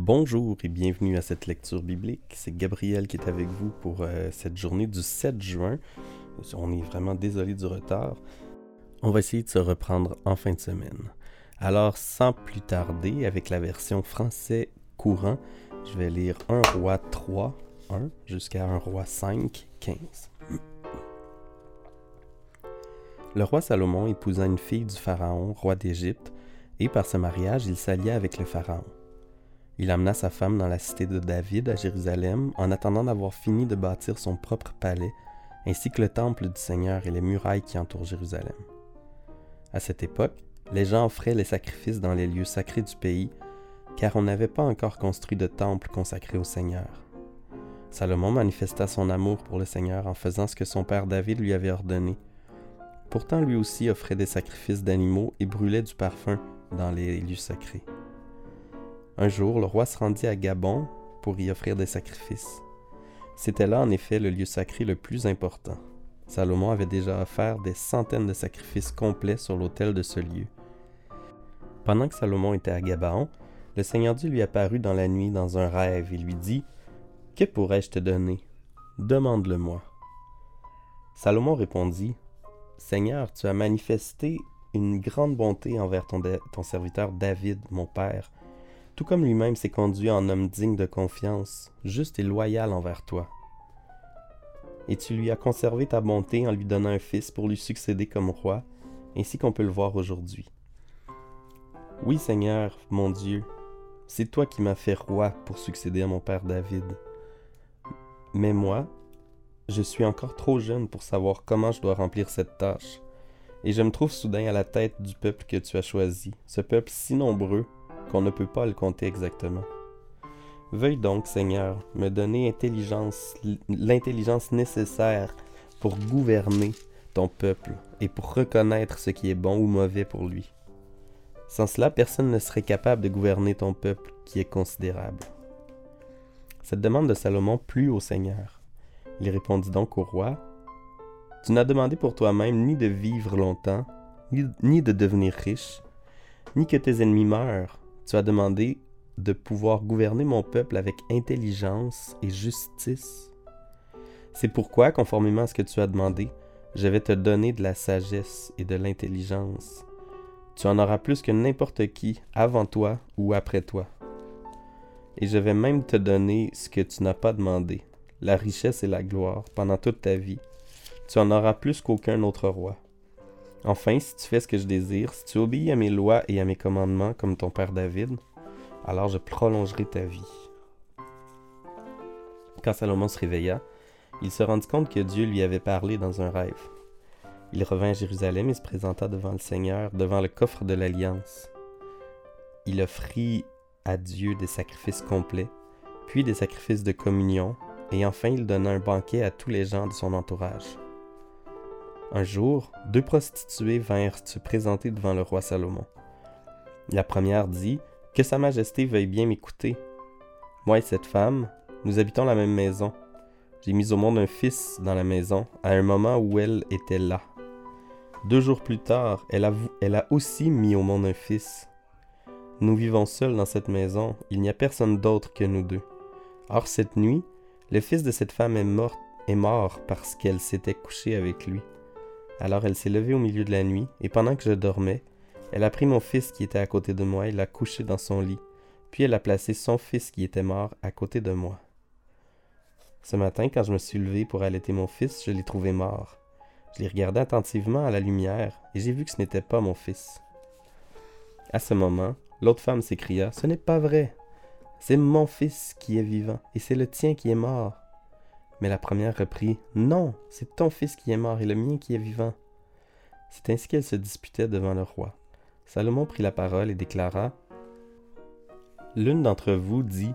Bonjour et bienvenue à cette lecture biblique. C'est Gabriel qui est avec vous pour euh, cette journée du 7 juin. On est vraiment désolé du retard. On va essayer de se reprendre en fin de semaine. Alors, sans plus tarder, avec la version français courant, je vais lire 1 roi 3, 1 jusqu'à 1 roi 5, 15. Le roi Salomon épousa une fille du Pharaon, roi d'Égypte, et par ce mariage, il s'allia avec le Pharaon. Il amena sa femme dans la cité de David à Jérusalem en attendant d'avoir fini de bâtir son propre palais, ainsi que le temple du Seigneur et les murailles qui entourent Jérusalem. À cette époque, les gens offraient les sacrifices dans les lieux sacrés du pays, car on n'avait pas encore construit de temple consacré au Seigneur. Salomon manifesta son amour pour le Seigneur en faisant ce que son père David lui avait ordonné. Pourtant lui aussi offrait des sacrifices d'animaux et brûlait du parfum dans les lieux sacrés. Un jour, le roi se rendit à Gabon pour y offrir des sacrifices. C'était là en effet le lieu sacré le plus important. Salomon avait déjà offert des centaines de sacrifices complets sur l'autel de ce lieu. Pendant que Salomon était à Gabaon, le Seigneur Dieu lui apparut dans la nuit dans un rêve et lui dit Que pourrais-je te donner? Demande-le-moi. Salomon répondit Seigneur, tu as manifesté une grande bonté envers ton, ton serviteur David, mon père, tout comme lui-même s'est conduit en homme digne de confiance, juste et loyal envers toi. Et tu lui as conservé ta bonté en lui donnant un fils pour lui succéder comme roi, ainsi qu'on peut le voir aujourd'hui. Oui Seigneur, mon Dieu, c'est toi qui m'as fait roi pour succéder à mon père David. Mais moi, je suis encore trop jeune pour savoir comment je dois remplir cette tâche, et je me trouve soudain à la tête du peuple que tu as choisi, ce peuple si nombreux qu'on ne peut pas le compter exactement. Veuille donc, Seigneur, me donner l'intelligence nécessaire pour gouverner ton peuple et pour reconnaître ce qui est bon ou mauvais pour lui. Sans cela, personne ne serait capable de gouverner ton peuple qui est considérable. Cette demande de Salomon plut au Seigneur. Il répondit donc au roi, Tu n'as demandé pour toi-même ni de vivre longtemps, ni de devenir riche, ni que tes ennemis meurent. Tu as demandé de pouvoir gouverner mon peuple avec intelligence et justice. C'est pourquoi, conformément à ce que tu as demandé, je vais te donner de la sagesse et de l'intelligence tu en auras plus que n'importe qui avant toi ou après toi. Et je vais même te donner ce que tu n'as pas demandé, la richesse et la gloire, pendant toute ta vie. Tu en auras plus qu'aucun autre roi. Enfin, si tu fais ce que je désire, si tu obéis à mes lois et à mes commandements comme ton père David, alors je prolongerai ta vie. Quand Salomon se réveilla, il se rendit compte que Dieu lui avait parlé dans un rêve. Il revint à Jérusalem et se présenta devant le Seigneur, devant le coffre de l'Alliance. Il offrit à Dieu des sacrifices complets, puis des sacrifices de communion, et enfin il donna un banquet à tous les gens de son entourage. Un jour, deux prostituées vinrent se présenter devant le roi Salomon. La première dit Que Sa Majesté veuille bien m'écouter. Moi et cette femme, nous habitons la même maison. J'ai mis au monde un fils dans la maison à un moment où elle était là. Deux jours plus tard, elle a, aussi mis au monde un fils. Nous vivons seuls dans cette maison, il n'y a personne d'autre que nous deux. Or cette nuit, le fils de cette femme est est mort parce qu'elle s'était couchée avec lui. Alors elle s'est levée au milieu de la nuit, et pendant que je dormais, elle a pris mon fils qui était à côté de moi et l'a couché dans son lit, puis elle a placé son fils qui était mort à côté de moi. Ce matin, quand je me suis levé pour allaiter mon fils, je l'ai trouvé mort. Je l'ai regardé attentivement à la lumière et j'ai vu que ce n'était pas mon fils. À ce moment, l'autre femme s'écria Ce n'est pas vrai. C'est mon fils qui est vivant et c'est le tien qui est mort. Mais la première reprit Non, c'est ton fils qui est mort et le mien qui est vivant. C'est ainsi qu'elle se disputait devant le roi. Salomon prit la parole et déclara L'une d'entre vous dit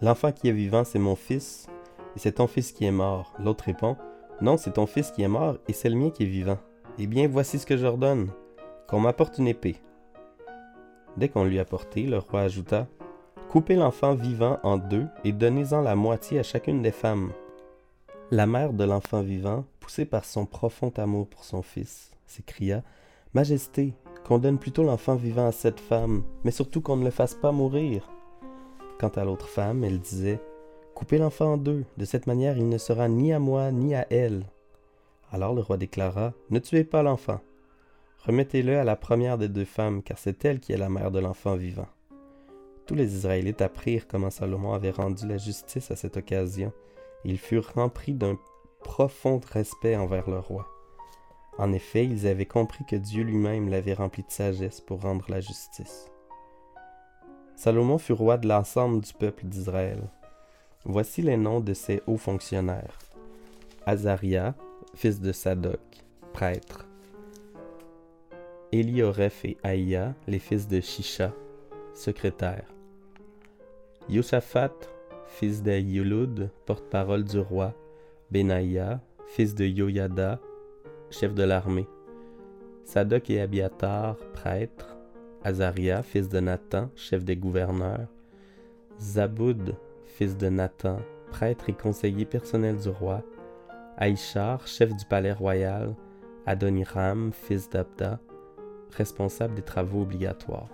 L'enfant qui est vivant, c'est mon fils, et c'est ton fils qui est mort. L'autre répond non, c'est ton fils qui est mort et c'est le mien qui est vivant. Eh bien, voici ce que j'ordonne qu'on m'apporte une épée. Dès qu'on lui apporté, le roi ajouta Coupez l'enfant vivant en deux et donnez-en la moitié à chacune des femmes. La mère de l'enfant vivant, poussée par son profond amour pour son fils, s'écria Majesté, qu'on donne plutôt l'enfant vivant à cette femme, mais surtout qu'on ne le fasse pas mourir. Quant à l'autre femme, elle disait Coupez l'enfant en deux, de cette manière il ne sera ni à moi ni à elle. Alors le roi déclara Ne tuez pas l'enfant. Remettez-le à la première des deux femmes, car c'est elle qui est la mère de l'enfant vivant. Tous les Israélites apprirent comment Salomon avait rendu la justice à cette occasion. Ils furent remplis d'un profond respect envers le roi. En effet, ils avaient compris que Dieu lui-même l'avait rempli de sagesse pour rendre la justice. Salomon fut roi de l'ensemble du peuple d'Israël. Voici les noms de ses hauts fonctionnaires. Azaria, fils de Sadoc, prêtre. Elioreph et Aïa, les fils de Shisha, secrétaire. Yosaphat, fils d'Ayulud, porte-parole du roi. Benaïa, fils de Yoyada, chef de l'armée. Sadoc et Abiatar, prêtres. Azaria, fils de Nathan, chef des gouverneurs. Zaboud, fils de Nathan, prêtre et conseiller personnel du roi. Aïchar, chef du palais royal. Adoniram, fils d'Abda, responsable des travaux obligatoires.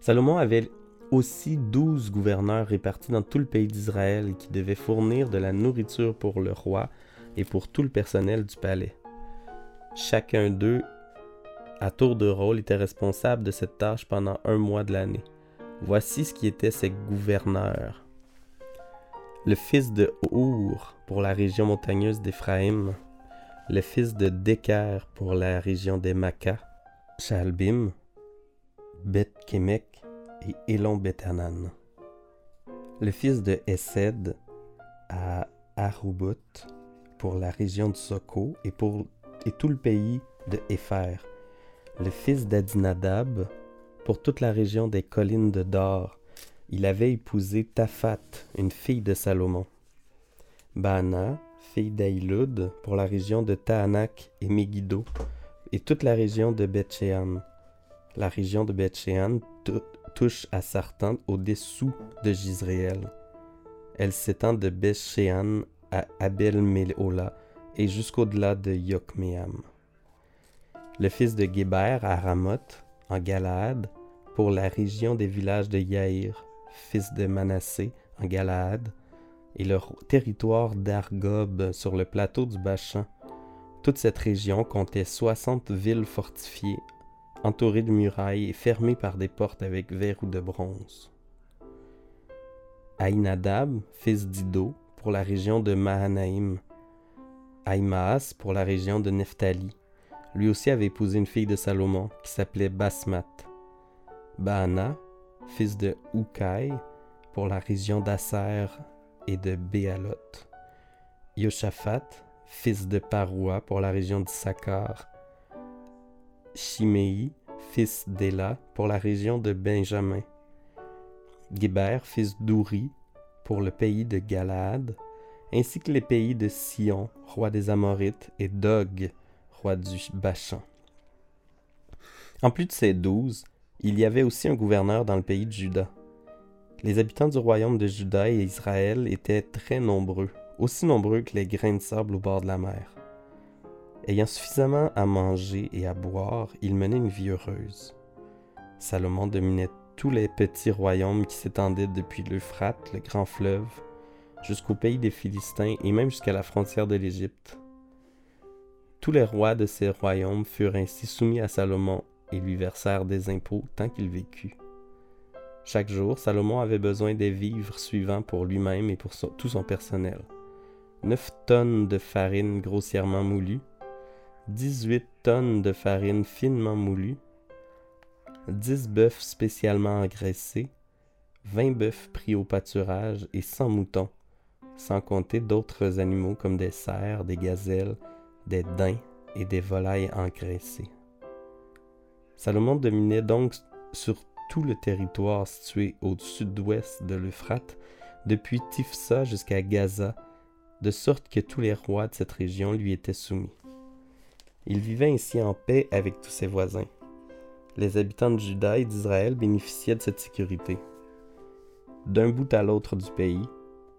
Salomon avait aussi douze gouverneurs répartis dans tout le pays d'Israël qui devaient fournir de la nourriture pour le roi et pour tout le personnel du palais. Chacun d'eux, à tour de rôle, était responsable de cette tâche pendant un mois de l'année. Voici ce qui étaient ces gouverneurs. Le fils de Our pour la région montagneuse d'Éphraïm, le fils de Deker pour la région des Maccas, Shalbim, Beth Kemek et Elon Betanan. Le fils de Esed à Arubut pour la région du Soko et pour et tout le pays de Épher. Le fils d'Adinadab pour toute la région des collines de Dor. Il avait épousé Tafat, une fille de Salomon. Baana, fille d'Aïlud, pour la région de Tahanak et Megiddo, et toute la région de Bethshean. La région de Bethshean touche à Sartan au-dessous de Gisréel. Elle s'étend de Bethshean à Abel-Mehola et jusqu'au-delà de Yokmeam. Le fils de Géber à Ramoth, en Galaad, pour la région des villages de Yaïr, fils de Manassé, en Galaad, et le territoire d'Argob sur le plateau du Bachan. Toute cette région comptait soixante villes fortifiées, entourées de murailles et fermées par des portes avec verrous de bronze. Aïnadab, fils d'Ido, pour la région de Mahanaïm. Aïmaas pour la région de Nephtali. Lui aussi avait épousé une fille de Salomon qui s'appelait Basmat. Baana, fils de Ukai, pour la région d'Asser et de Béalot. Yoshaphat, fils de Paroua pour la région d'Issachar. Shimei, fils d'Ela pour la région de Benjamin. Guéber, fils d'Ouri pour le pays de Galaad, ainsi que les pays de Sion, roi des Amorites, et Dog, roi du Bachan. En plus de ces douze, il y avait aussi un gouverneur dans le pays de Juda. Les habitants du royaume de Juda et Israël étaient très nombreux, aussi nombreux que les grains de sable au bord de la mer. Ayant suffisamment à manger et à boire, ils menaient une vie heureuse. Salomon dominait tous les petits royaumes qui s'étendaient depuis l'Euphrate, le grand fleuve, jusqu'au pays des Philistins et même jusqu'à la frontière de l'Égypte. Tous les rois de ces royaumes furent ainsi soumis à Salomon et lui versèrent des impôts tant qu'il vécut. Chaque jour, Salomon avait besoin des vivres suivants pour lui-même et pour tout son personnel. 9 tonnes de farine grossièrement moulue, 18 tonnes de farine finement moulue, 10 bœufs spécialement engraissés, 20 bœufs pris au pâturage et 100 moutons, sans compter d'autres animaux comme des cerfs, des gazelles, des daims et des volailles engraissées. Salomon dominait donc sur tout le territoire situé au sud-ouest de l'Euphrate, depuis Tifsa jusqu'à Gaza, de sorte que tous les rois de cette région lui étaient soumis. Il vivait ainsi en paix avec tous ses voisins. Les habitants de Juda et d'Israël bénéficiaient de cette sécurité. D'un bout à l'autre du pays,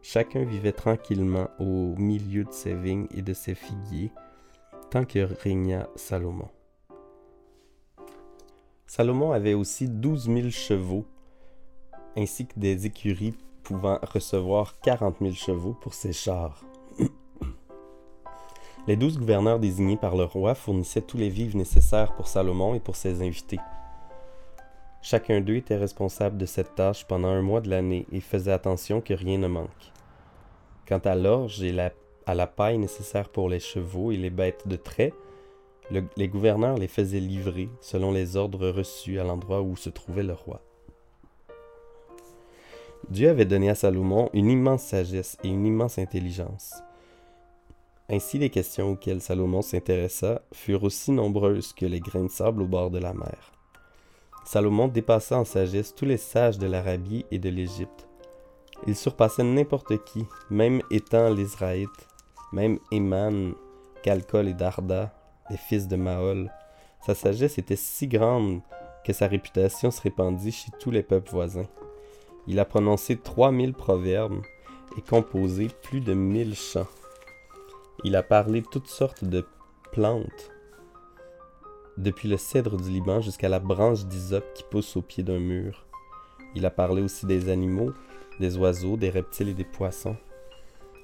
chacun vivait tranquillement au milieu de ses vignes et de ses figuiers, tant que régna Salomon. Salomon avait aussi douze mille chevaux, ainsi que des écuries pouvant recevoir 40 000 chevaux pour ses chars. Les douze gouverneurs désignés par le roi fournissaient tous les vivres nécessaires pour Salomon et pour ses invités. Chacun d'eux était responsable de cette tâche pendant un mois de l'année et faisait attention que rien ne manque. Quant à l'orge et à la paille nécessaire pour les chevaux et les bêtes de trait, les gouverneurs les faisaient livrer selon les ordres reçus à l'endroit où se trouvait le roi. Dieu avait donné à Salomon une immense sagesse et une immense intelligence. Ainsi les questions auxquelles Salomon s'intéressa furent aussi nombreuses que les grains de sable au bord de la mer. Salomon dépassa en sagesse tous les sages de l'Arabie et de l'Égypte. Il surpassait n'importe qui, même étant l'Israélite, même Éman, Calcol et Darda, les fils de Maol. Sa sagesse était si grande que sa réputation se répandit chez tous les peuples voisins. Il a prononcé 3000 proverbes et composé plus de 1000 chants. Il a parlé toutes sortes de plantes, depuis le cèdre du Liban jusqu'à la branche d'hysope qui pousse au pied d'un mur. Il a parlé aussi des animaux, des oiseaux, des reptiles et des poissons.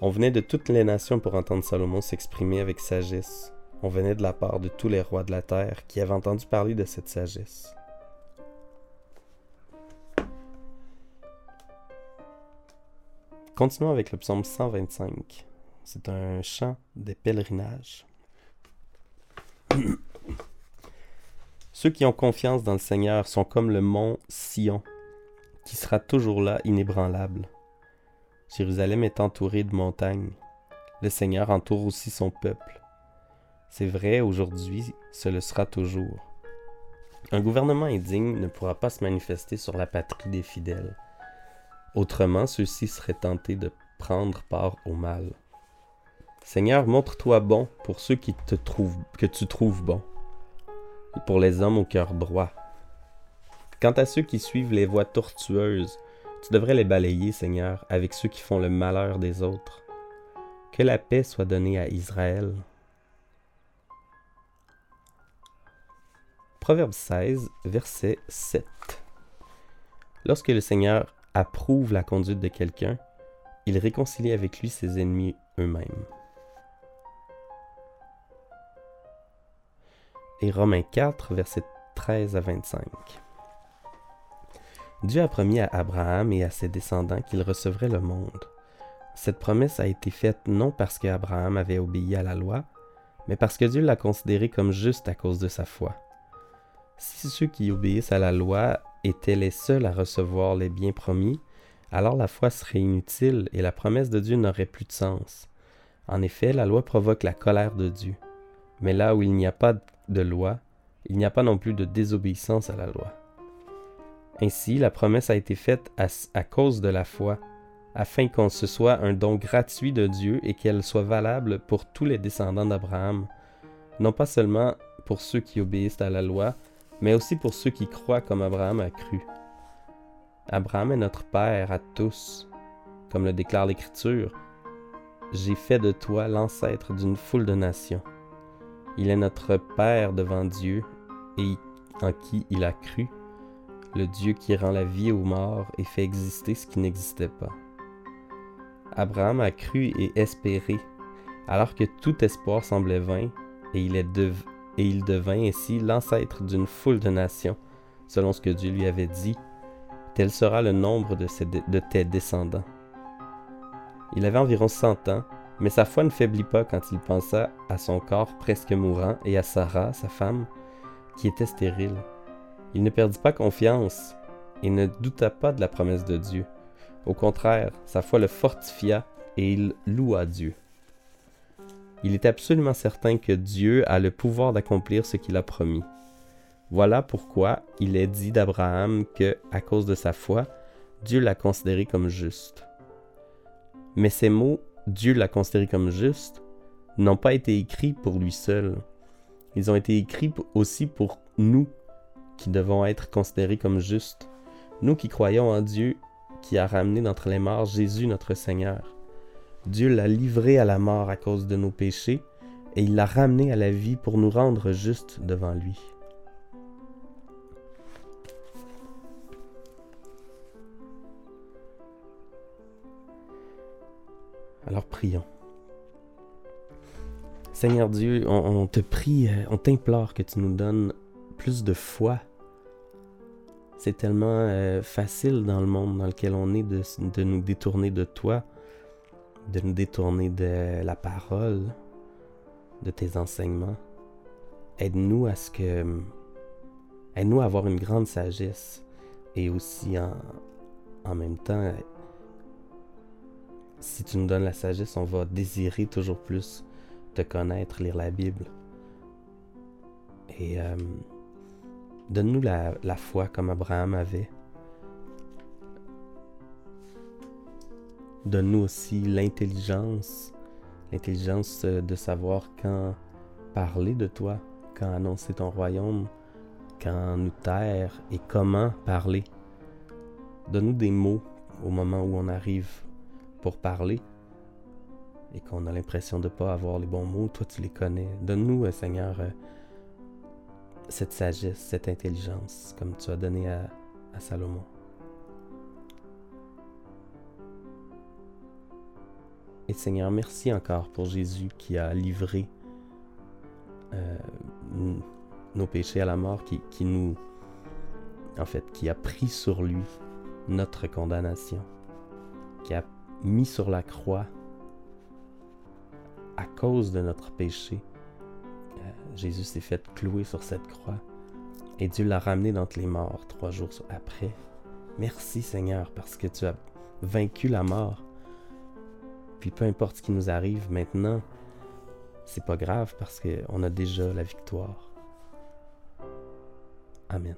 On venait de toutes les nations pour entendre Salomon s'exprimer avec sagesse. On venait de la part de tous les rois de la terre qui avaient entendu parler de cette sagesse. Continuons avec le psaume 125. C'est un chant des pèlerinages. Ceux qui ont confiance dans le Seigneur sont comme le mont Sion, qui sera toujours là, inébranlable. Jérusalem est entourée de montagnes. Le Seigneur entoure aussi son peuple. C'est vrai aujourd'hui, ce le sera toujours. Un gouvernement indigne ne pourra pas se manifester sur la patrie des fidèles. Autrement, ceux-ci seraient tentés de prendre part au mal. Seigneur, montre-toi bon pour ceux qui te trouvent, que tu trouves bons, et pour les hommes au cœur droit. Quant à ceux qui suivent les voies tortueuses, tu devrais les balayer, Seigneur, avec ceux qui font le malheur des autres. Que la paix soit donnée à Israël. Proverbe 16, verset 7. Lorsque le Seigneur approuve la conduite de quelqu'un, il réconcilie avec lui ses ennemis eux-mêmes. Et Romains 4, verset 13 à 25. Dieu a promis à Abraham et à ses descendants qu'il recevrait le monde. Cette promesse a été faite non parce qu'Abraham avait obéi à la loi, mais parce que Dieu l'a considéré comme juste à cause de sa foi. Si ceux qui obéissent à la loi étaient les seuls à recevoir les biens promis, alors la foi serait inutile et la promesse de Dieu n'aurait plus de sens. En effet, la loi provoque la colère de Dieu. Mais là où il n'y a pas de loi, il n'y a pas non plus de désobéissance à la loi. Ainsi, la promesse a été faite à, cause de la foi, afin qu'on se soit un don gratuit de Dieu et qu'elle soit valable pour tous les descendants d'Abraham, non pas seulement pour ceux qui obéissent à la loi, mais aussi pour ceux qui croient comme Abraham a cru. Abraham est notre Père à tous, comme le déclare l'Écriture. J'ai fait de toi l'ancêtre d'une foule de nations. Il est notre Père devant Dieu et en qui il a cru, le Dieu qui rend la vie aux morts et fait exister ce qui n'existait pas. Abraham a cru et espéré, alors que tout espoir semblait vain, et il devint ainsi l'ancêtre d'une foule de nations, selon ce que Dieu lui avait dit. Tel sera le nombre de, tes descendants. Il avait environ cent ans, mais sa foi ne faiblit pas quand il pensa à son corps presque mourant et à Sarah, sa femme, qui était stérile. Il ne perdit pas confiance et ne douta pas de la promesse de Dieu. Au contraire, sa foi le fortifia et il loua Dieu. Il est absolument certain que Dieu a le pouvoir d'accomplir ce qu'il a promis. Voilà pourquoi il est dit d'Abraham que, à cause de sa foi, Dieu l'a considéré comme juste. Mais ces mots, Dieu l'a considéré comme juste, n'ont pas été écrits pour lui seul. Ils ont été écrits aussi pour nous, qui devons être considérés comme justes, nous qui croyons en Dieu, qui a ramené d'entre les morts Jésus notre Seigneur. Dieu l'a livré à la mort à cause de nos péchés, et il l'a ramené à la vie pour nous rendre justes devant lui. Seigneur Dieu, on, te prie, euh, on t'implore que tu nous donnes plus de foi. C'est tellement euh, facile dans le monde dans lequel on est de, nous détourner de toi, de nous détourner de la parole, de tes enseignements. Aide-nous à ce que. Aide-nous à avoir une grande sagesse et aussi en même temps, si tu nous donnes la sagesse, on va désirer toujours plus te connaître, lire la Bible. Et euh, donne-nous la, la foi comme Abraham avait. Donne-nous aussi l'intelligence, l'intelligence de savoir quand parler de toi, quand annoncer ton royaume, quand nous taire et comment parler. Donne-nous des mots au moment où on arrive pour parler et qu'on a l'impression de ne pas avoir les bons mots. Toi, tu les connais. Donne-nous, euh, Seigneur, euh, cette sagesse, cette intelligence, comme tu as donné à, Salomon. Et Seigneur, merci encore pour Jésus qui a livré euh, nos péchés à la mort, qui, qui nous, en fait, qui a pris sur lui notre condamnation, qui a mis sur la croix à cause de notre péché. Euh, Jésus s'est fait clouer sur cette croix et Dieu l'a ramené d'entre les morts trois jours après. Merci Seigneur parce que tu as vaincu la mort. Puis peu importe ce qui nous arrive maintenant, c'est pas grave parce qu'on a déjà la victoire. Amen.